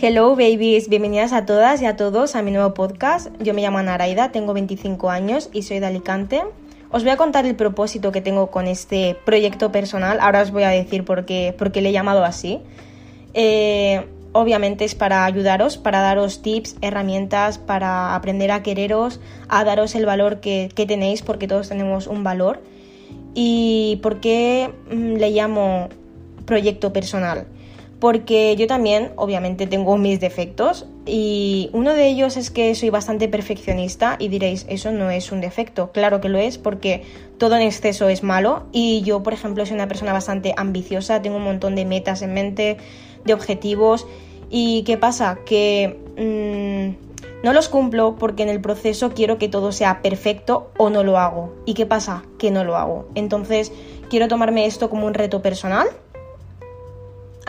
Hello babies, bienvenidas a todas y a todos a mi nuevo podcast. Yo me llamo Naraida, tengo 25 años y soy de Alicante. Os voy a contar el propósito que tengo con este proyecto personal. Ahora os voy a decir por qué, por qué le he llamado así. Eh, obviamente es para ayudaros, para daros tips, herramientas, para aprender a quereros, a daros el valor que, que tenéis, porque todos tenemos un valor. ¿Y por qué mm, le llamo proyecto personal? Porque yo también, obviamente, tengo mis defectos y uno de ellos es que soy bastante perfeccionista y diréis, eso no es un defecto. Claro que lo es porque todo en exceso es malo y yo, por ejemplo, soy una persona bastante ambiciosa, tengo un montón de metas en mente, de objetivos y ¿qué pasa? Que mmm, no los cumplo porque en el proceso quiero que todo sea perfecto o no lo hago. ¿Y qué pasa? Que no lo hago. Entonces, quiero tomarme esto como un reto personal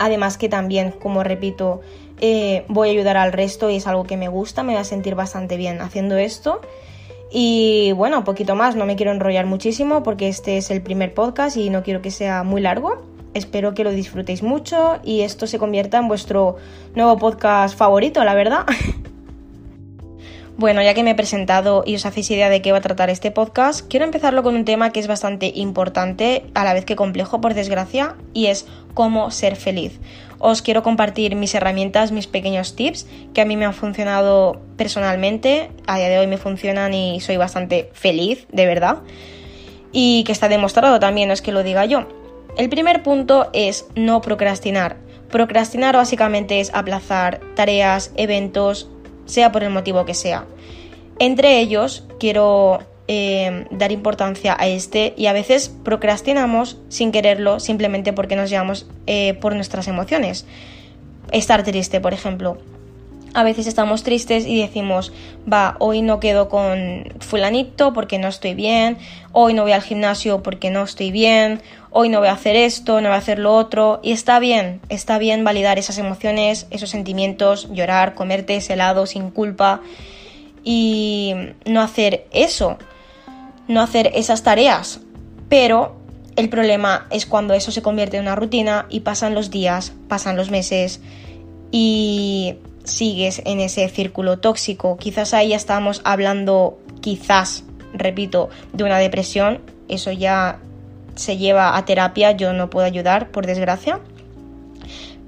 Además que también, como repito, eh, voy a ayudar al resto y es algo que me gusta, me voy a sentir bastante bien haciendo esto. Y bueno, poquito más, no me quiero enrollar muchísimo porque este es el primer podcast y no quiero que sea muy largo. Espero que lo disfrutéis mucho y esto se convierta en vuestro nuevo podcast favorito, la verdad. Bueno, ya que me he presentado y os hacéis idea de qué va a tratar este podcast, quiero empezarlo con un tema que es bastante importante, a la vez que complejo, por desgracia, y es cómo ser feliz. Os quiero compartir mis herramientas, mis pequeños tips que a mí me han funcionado personalmente, a día de hoy me funcionan y soy bastante feliz, de verdad, y que está demostrado también, no es que lo diga yo. El primer punto es no procrastinar. Procrastinar básicamente es aplazar tareas, eventos, sea por el motivo que sea. Entre ellos, quiero eh, dar importancia a este y a veces procrastinamos sin quererlo simplemente porque nos llevamos eh, por nuestras emociones. Estar triste, por ejemplo. A veces estamos tristes y decimos, va, hoy no quedo con fulanito porque no estoy bien, hoy no voy al gimnasio porque no estoy bien, hoy no voy a hacer esto, no voy a hacer lo otro. Y está bien, está bien validar esas emociones, esos sentimientos, llorar, comerte ese helado sin culpa y no hacer eso, no hacer esas tareas. Pero el problema es cuando eso se convierte en una rutina y pasan los días, pasan los meses y sigues en ese círculo tóxico. Quizás ahí ya estábamos hablando, quizás, repito, de una depresión. Eso ya se lleva a terapia, yo no puedo ayudar, por desgracia.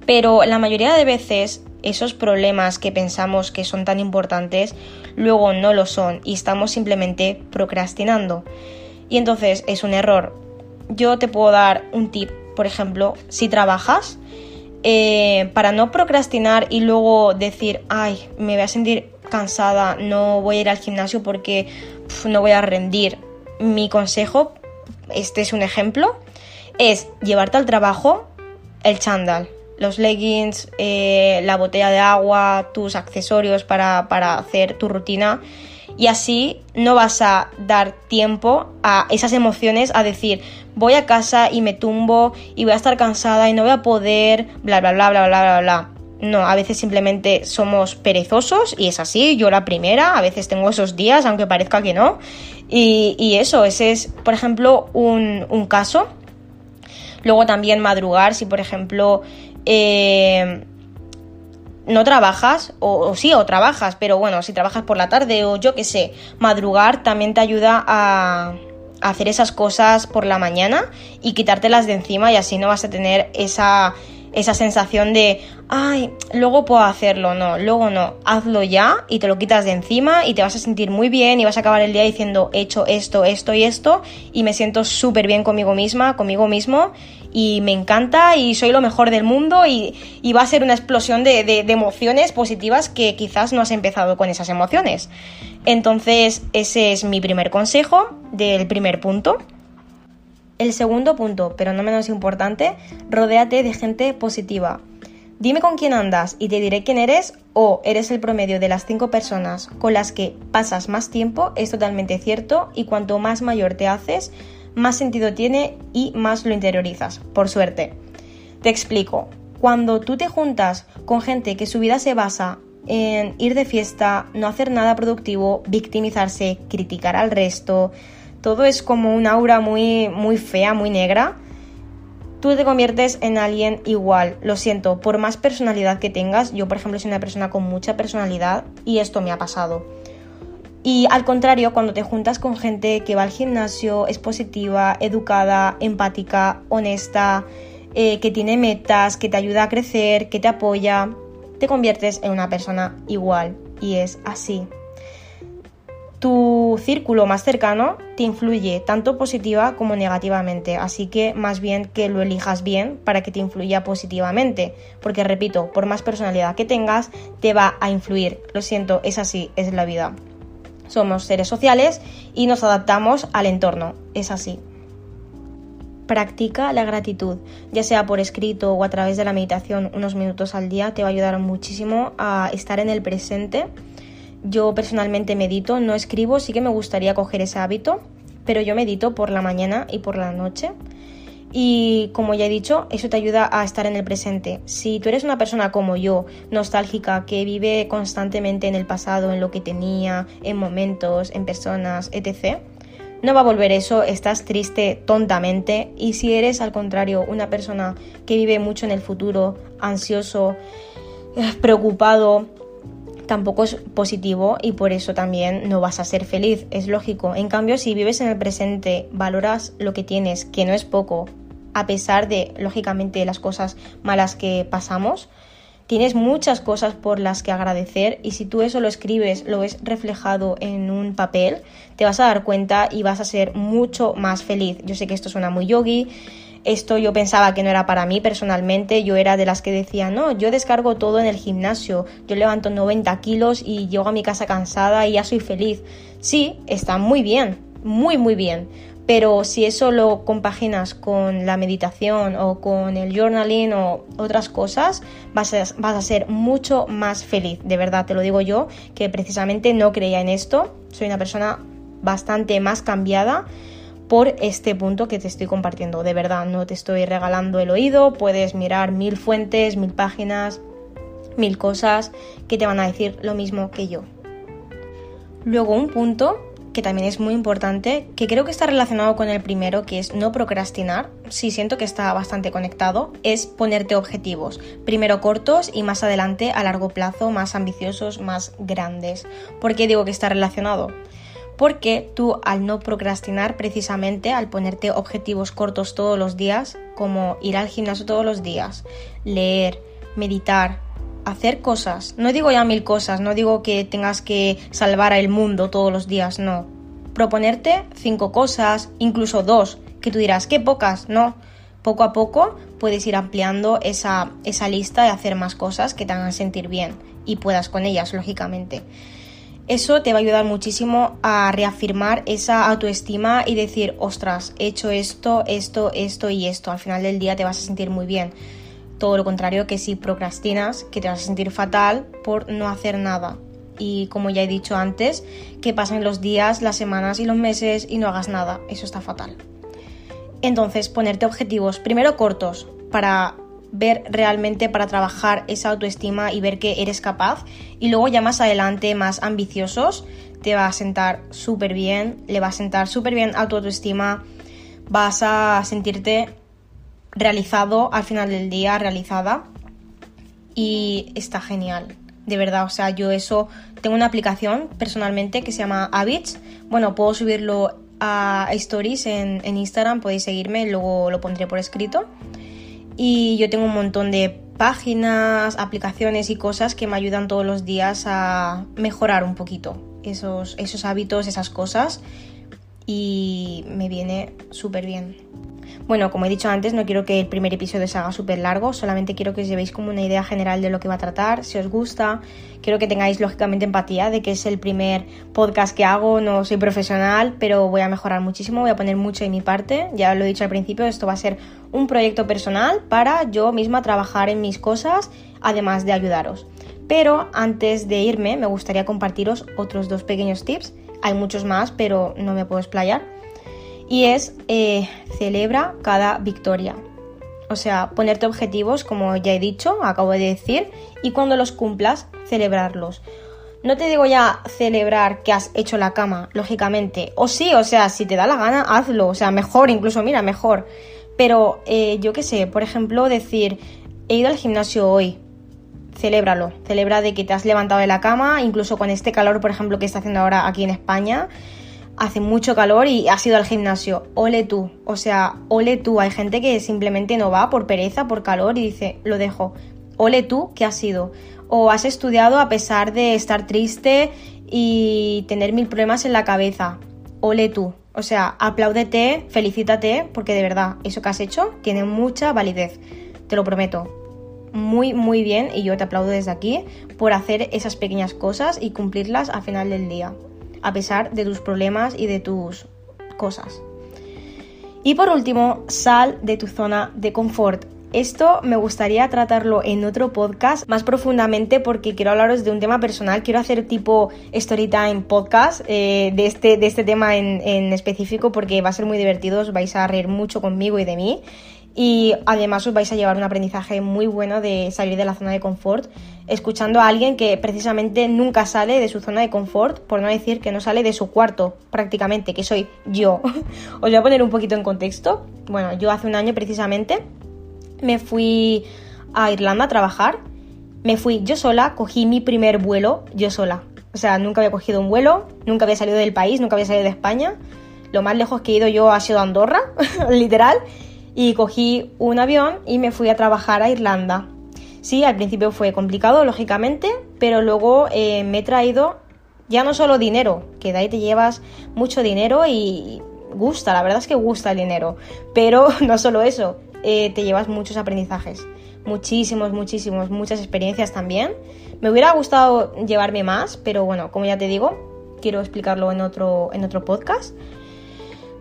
Pero la mayoría de veces esos problemas que pensamos que son tan importantes luego no lo son y estamos simplemente procrastinando. Y entonces es un error. Yo te puedo dar un tip, por ejemplo, si trabajas, eh, para no procrastinar y luego decir, ay, me voy a sentir cansada, no voy a ir al gimnasio porque no voy a rendir. Mi consejo, este es un ejemplo, es llevarte al trabajo el chándal, los leggings, eh, la botella de agua, tus accesorios para, hacer tu rutina y así no vas a dar tiempo a esas emociones a decir voy a casa y me tumbo y voy a estar cansada y no voy a poder bla bla bla bla bla bla bla no, a veces simplemente somos perezosos y es así, yo la primera, a veces tengo esos días, aunque parezca que no. Y, eso, ese es, por ejemplo, un, un caso. Luego también madrugar, si por ejemplo eh, no trabajas, o, sí, o trabajas, pero bueno, si trabajas por la tarde o yo qué sé, madrugar también te ayuda a, hacer esas cosas por la mañana y quitártelas de encima y así no vas a tener esa, esa sensación de, ay, luego puedo hacerlo, no, luego no, hazlo ya y te lo quitas de encima y te vas a sentir muy bien y vas a acabar el día diciendo, he hecho esto, esto y esto y me siento súper bien conmigo misma, conmigo mismo y me encanta y soy lo mejor del mundo y, va a ser una explosión de, emociones positivas que quizás no has empezado con esas emociones. Entonces ese es mi primer consejo del primer punto. El segundo punto, pero no menos importante, rodéate de gente positiva. Dime con quién andas y te diré quién eres o eres el promedio de las cinco personas con las que pasas más tiempo, es totalmente cierto y cuanto más mayor te haces, más sentido tiene y más lo interiorizas, por suerte. Te explico, cuando tú te juntas con gente que su vida se basa en ir de fiesta, no hacer nada productivo, victimizarse, criticar al resto, todo es como un aura muy, muy fea, muy negra, tú te conviertes en alguien igual. Lo siento, por más personalidad que tengas, yo por ejemplo soy una persona con mucha personalidad y esto me ha pasado. Y al contrario, cuando te juntas con gente que va al gimnasio, es positiva, educada, empática, honesta, eh, que tiene metas, que te ayuda a crecer, que te apoya, te conviertes en una persona igual. Y es así tu círculo más cercano te influye tanto positiva como negativamente, así que más bien que lo elijas bien para que te influya positivamente, porque repito, por más personalidad que tengas, te va a influir. Lo siento, es así, es la vida. Somos seres sociales y nos adaptamos al entorno, es así. Practica la gratitud, ya sea por escrito o a través de la meditación unos minutos al día, te va a ayudar muchísimo a estar en el presente yo personalmente medito, no escribo, sí que me gustaría coger ese hábito, pero yo medito por la mañana y por la noche. Y como ya he dicho, eso te ayuda a estar en el presente. Si tú eres una persona como yo, nostálgica, que vive constantemente en el pasado, en lo que tenía, en momentos, en personas, etc., no va a volver eso, estás triste tontamente. Y si eres al contrario una persona que vive mucho en el futuro, ansioso, preocupado, tampoco es positivo y por eso también no vas a ser feliz, es lógico. En cambio, si vives en el presente, valoras lo que tienes, que no es poco, a pesar de, lógicamente, las cosas malas que pasamos, tienes muchas cosas por las que agradecer y si tú eso lo escribes, lo ves reflejado en un papel, te vas a dar cuenta y vas a ser mucho más feliz. Yo sé que esto suena muy yogi, esto yo pensaba que no era para mí personalmente, yo era de las que decía, no, yo descargo todo en el gimnasio, yo levanto 90 kilos y llego a mi casa cansada y ya soy feliz. Sí, está muy bien, muy, muy bien. Pero si eso lo compaginas con la meditación o con el journaling o otras cosas, vas a, vas a ser mucho más feliz. De verdad, te lo digo yo, que precisamente no creía en esto. Soy una persona bastante más cambiada por este punto que te estoy compartiendo. De verdad, no te estoy regalando el oído, puedes mirar mil fuentes, mil páginas, mil cosas que te van a decir lo mismo que yo. Luego un punto que también es muy importante, que creo que está relacionado con el primero, que es no procrastinar, sí siento que está bastante conectado, es ponerte objetivos, primero cortos y más adelante a largo plazo, más ambiciosos, más grandes. ¿Por qué digo que está relacionado? Porque tú al no procrastinar precisamente, al ponerte objetivos cortos todos los días, como ir al gimnasio todos los días, leer, meditar, hacer cosas, no digo ya mil cosas, no digo que tengas que salvar al mundo todos los días, no. Proponerte cinco cosas, incluso dos, que tú dirás, qué pocas, no. Poco a poco puedes ir ampliando esa, esa lista y hacer más cosas que te hagan sentir bien y puedas con ellas, lógicamente. Eso te va a ayudar muchísimo a reafirmar esa autoestima y decir, ostras, he hecho esto, esto, esto y esto. Al final del día te vas a sentir muy bien. Todo lo contrario que si procrastinas, que te vas a sentir fatal por no hacer nada. Y como ya he dicho antes, que pasen los días, las semanas y los meses y no hagas nada. Eso está fatal. Entonces, ponerte objetivos, primero cortos, para ver realmente para trabajar esa autoestima y ver que eres capaz. Y luego ya más adelante, más ambiciosos, te va a sentar súper bien, le va a sentar súper bien a tu autoestima, vas a sentirte realizado al final del día, realizada. Y está genial, de verdad, o sea, yo eso, tengo una aplicación personalmente que se llama Habits, bueno, puedo subirlo a stories en, en Instagram, podéis seguirme, luego lo pondré por escrito y yo tengo un montón de páginas, aplicaciones y cosas que me ayudan todos los días a mejorar un poquito esos, esos hábitos, esas cosas y me viene súper bien. Bueno, como he dicho antes, no quiero que el primer episodio se haga súper largo, solamente quiero que os llevéis como una idea general de lo que va a tratar, si os gusta, quiero que tengáis lógicamente empatía de que es el primer podcast que hago, no soy profesional, pero voy a mejorar muchísimo, voy a poner mucho de mi parte, ya lo he dicho al principio, esto va a ser un proyecto personal para yo misma trabajar en mis cosas, además de ayudaros. Pero antes de irme, me gustaría compartiros otros dos pequeños tips, hay muchos más, pero no me puedo explayar y es eh, celebra cada victoria. O sea, ponerte objetivos, como ya he dicho, acabo de decir, y cuando los cumplas, celebrarlos. No te digo ya celebrar que has hecho la cama, lógicamente. O sí, o sea, si te da la gana, hazlo. O sea, mejor, incluso, mira, mejor. Pero eh, yo qué sé, por ejemplo, decir, he ido al gimnasio hoy, celébralo, celebra de que te has levantado de la cama, incluso con este calor, por ejemplo, que está haciendo ahora aquí en España, hace mucho calor y has ido al gimnasio, ole tú, o sea, ole tú, hay gente que simplemente no va por pereza, por calor y dice, lo dejo, ole tú que has ido, o has estudiado a pesar de estar triste y tener mil problemas en la cabeza, ole tú, o sea, apláudete, felicítate, porque de verdad, eso que has hecho tiene mucha validez, te lo prometo. Muy, muy bien, y yo te aplaudo desde aquí por hacer esas pequeñas cosas y cumplirlas al final del día, a pesar de tus problemas y de tus cosas. Y por último, sal de tu zona de confort. Esto me gustaría tratarlo en otro podcast más profundamente porque quiero hablaros de un tema personal. Quiero hacer tipo storytime podcast eh, de, este, de este tema en, en específico porque va a ser muy divertido. Os vais a reír mucho conmigo y de mí. Y además os vais a llevar un aprendizaje muy bueno de salir de la zona de confort, escuchando a alguien que precisamente nunca sale de su zona de confort, por no decir que no sale de su cuarto prácticamente, que soy yo. os voy a poner un poquito en contexto. Bueno, yo hace un año precisamente me fui a Irlanda a trabajar. Me fui yo sola, cogí mi primer vuelo yo sola. O sea, nunca había cogido un vuelo, nunca había salido del país, nunca había salido de España. Lo más lejos que he ido yo ha sido Andorra, literal. Y cogí un avión y me fui a trabajar a Irlanda. Sí, al principio fue complicado, lógicamente, pero luego eh, me he traído ya no solo dinero, que de ahí te llevas mucho dinero y gusta, la verdad es que gusta el dinero, pero no solo eso, eh, te llevas muchos aprendizajes, muchísimos, muchísimos, muchas experiencias también. Me hubiera gustado llevarme más, pero bueno, como ya te digo, quiero explicarlo en otro, en otro podcast.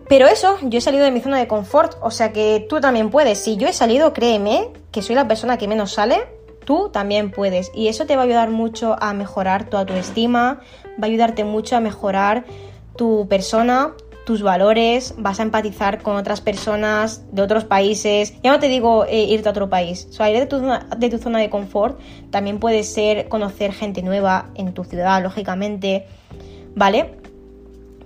Pero eso, yo he salido de mi zona de confort, o sea que tú también puedes. Si yo he salido, créeme que soy la persona que menos sale, tú también puedes. Y eso te va a ayudar mucho a mejorar tu autoestima, va a ayudarte mucho a mejorar tu persona, tus valores, vas a empatizar con otras personas de otros países. Ya no te digo eh, irte a otro país, salir de tu, de tu zona de confort también puede ser conocer gente nueva en tu ciudad, lógicamente, ¿vale?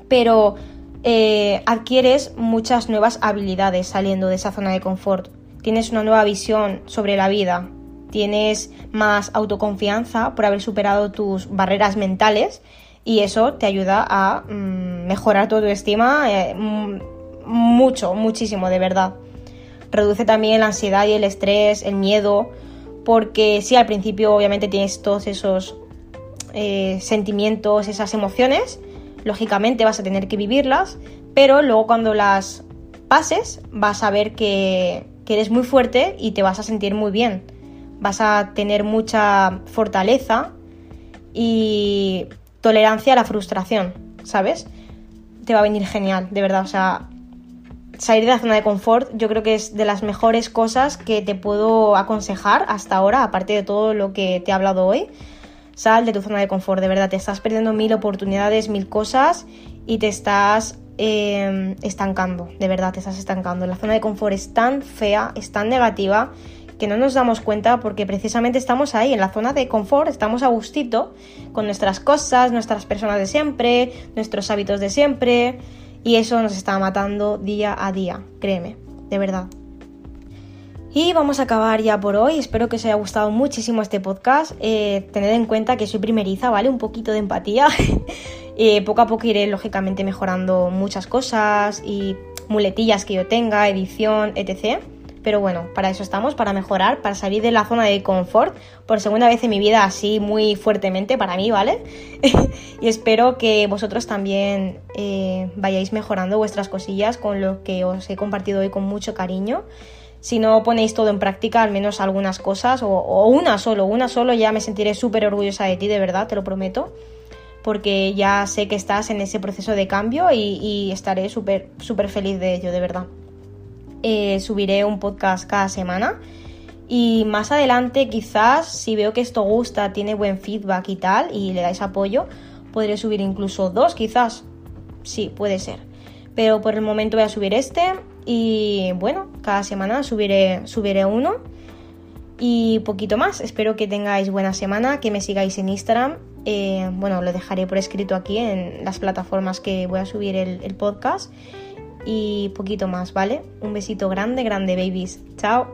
Pero eh, adquieres muchas nuevas habilidades saliendo de esa zona de confort. Tienes una nueva visión sobre la vida, tienes más autoconfianza por haber superado tus barreras mentales y eso te ayuda a mm, mejorar tu autoestima eh, mucho, muchísimo, de verdad. Reduce también la ansiedad y el estrés, el miedo, porque sí, al principio obviamente tienes todos esos eh, sentimientos, esas emociones, lógicamente vas a tener que vivirlas, pero luego cuando las pases vas a ver que, que eres muy fuerte y te vas a sentir muy bien. Vas a tener mucha fortaleza y tolerancia a la frustración, ¿sabes? Te va a venir genial, de verdad. O sea, salir de la zona de confort yo creo que es de las mejores cosas que te puedo aconsejar hasta ahora, aparte de todo lo que te he hablado hoy. Sal de tu zona de confort, de verdad, te estás perdiendo mil oportunidades, mil cosas y te estás eh, estancando, de verdad, te estás estancando. La zona de confort es tan fea, es tan negativa que no nos damos cuenta porque precisamente estamos ahí, en la zona de confort, estamos a gustito con nuestras cosas, nuestras personas de siempre, nuestros hábitos de siempre, y eso nos está matando día a día, créeme, de verdad. Y vamos a acabar ya por hoy. Espero que os haya gustado muchísimo este podcast. Eh, tened en cuenta que soy primeriza, ¿vale? Un poquito de empatía. eh, poco a poco iré, lógicamente, mejorando muchas cosas y muletillas que yo tenga, edición, etc. Pero bueno, para eso estamos, para mejorar, para salir de la zona de confort por segunda vez en mi vida así muy fuertemente para mí, ¿vale? y espero que vosotros también eh, vayáis mejorando vuestras cosillas con lo que os he compartido hoy con mucho cariño. Si no ponéis todo en práctica, al menos algunas cosas, o, una solo, una solo, ya me sentiré súper orgullosa de ti, de verdad, te lo prometo porque ya sé que estás en ese proceso de cambio y, estaré súper súper feliz de ello, de verdad. Eh, subiré un podcast cada semana. Y más adelante, quizás, si veo que esto gusta, tiene buen feedback y tal, y le dais apoyo, podré subir incluso dos, quizás. Sí, puede ser. Pero por el momento voy a subir este. Y bueno, cada semana subiré, subiré uno. Y poquito más. Espero que tengáis buena semana, que me sigáis en Instagram. Eh, bueno, lo dejaré por escrito aquí en las plataformas que voy a subir el, el podcast. y poquito más, ¿vale? Un besito grande, grande, babies. Chao.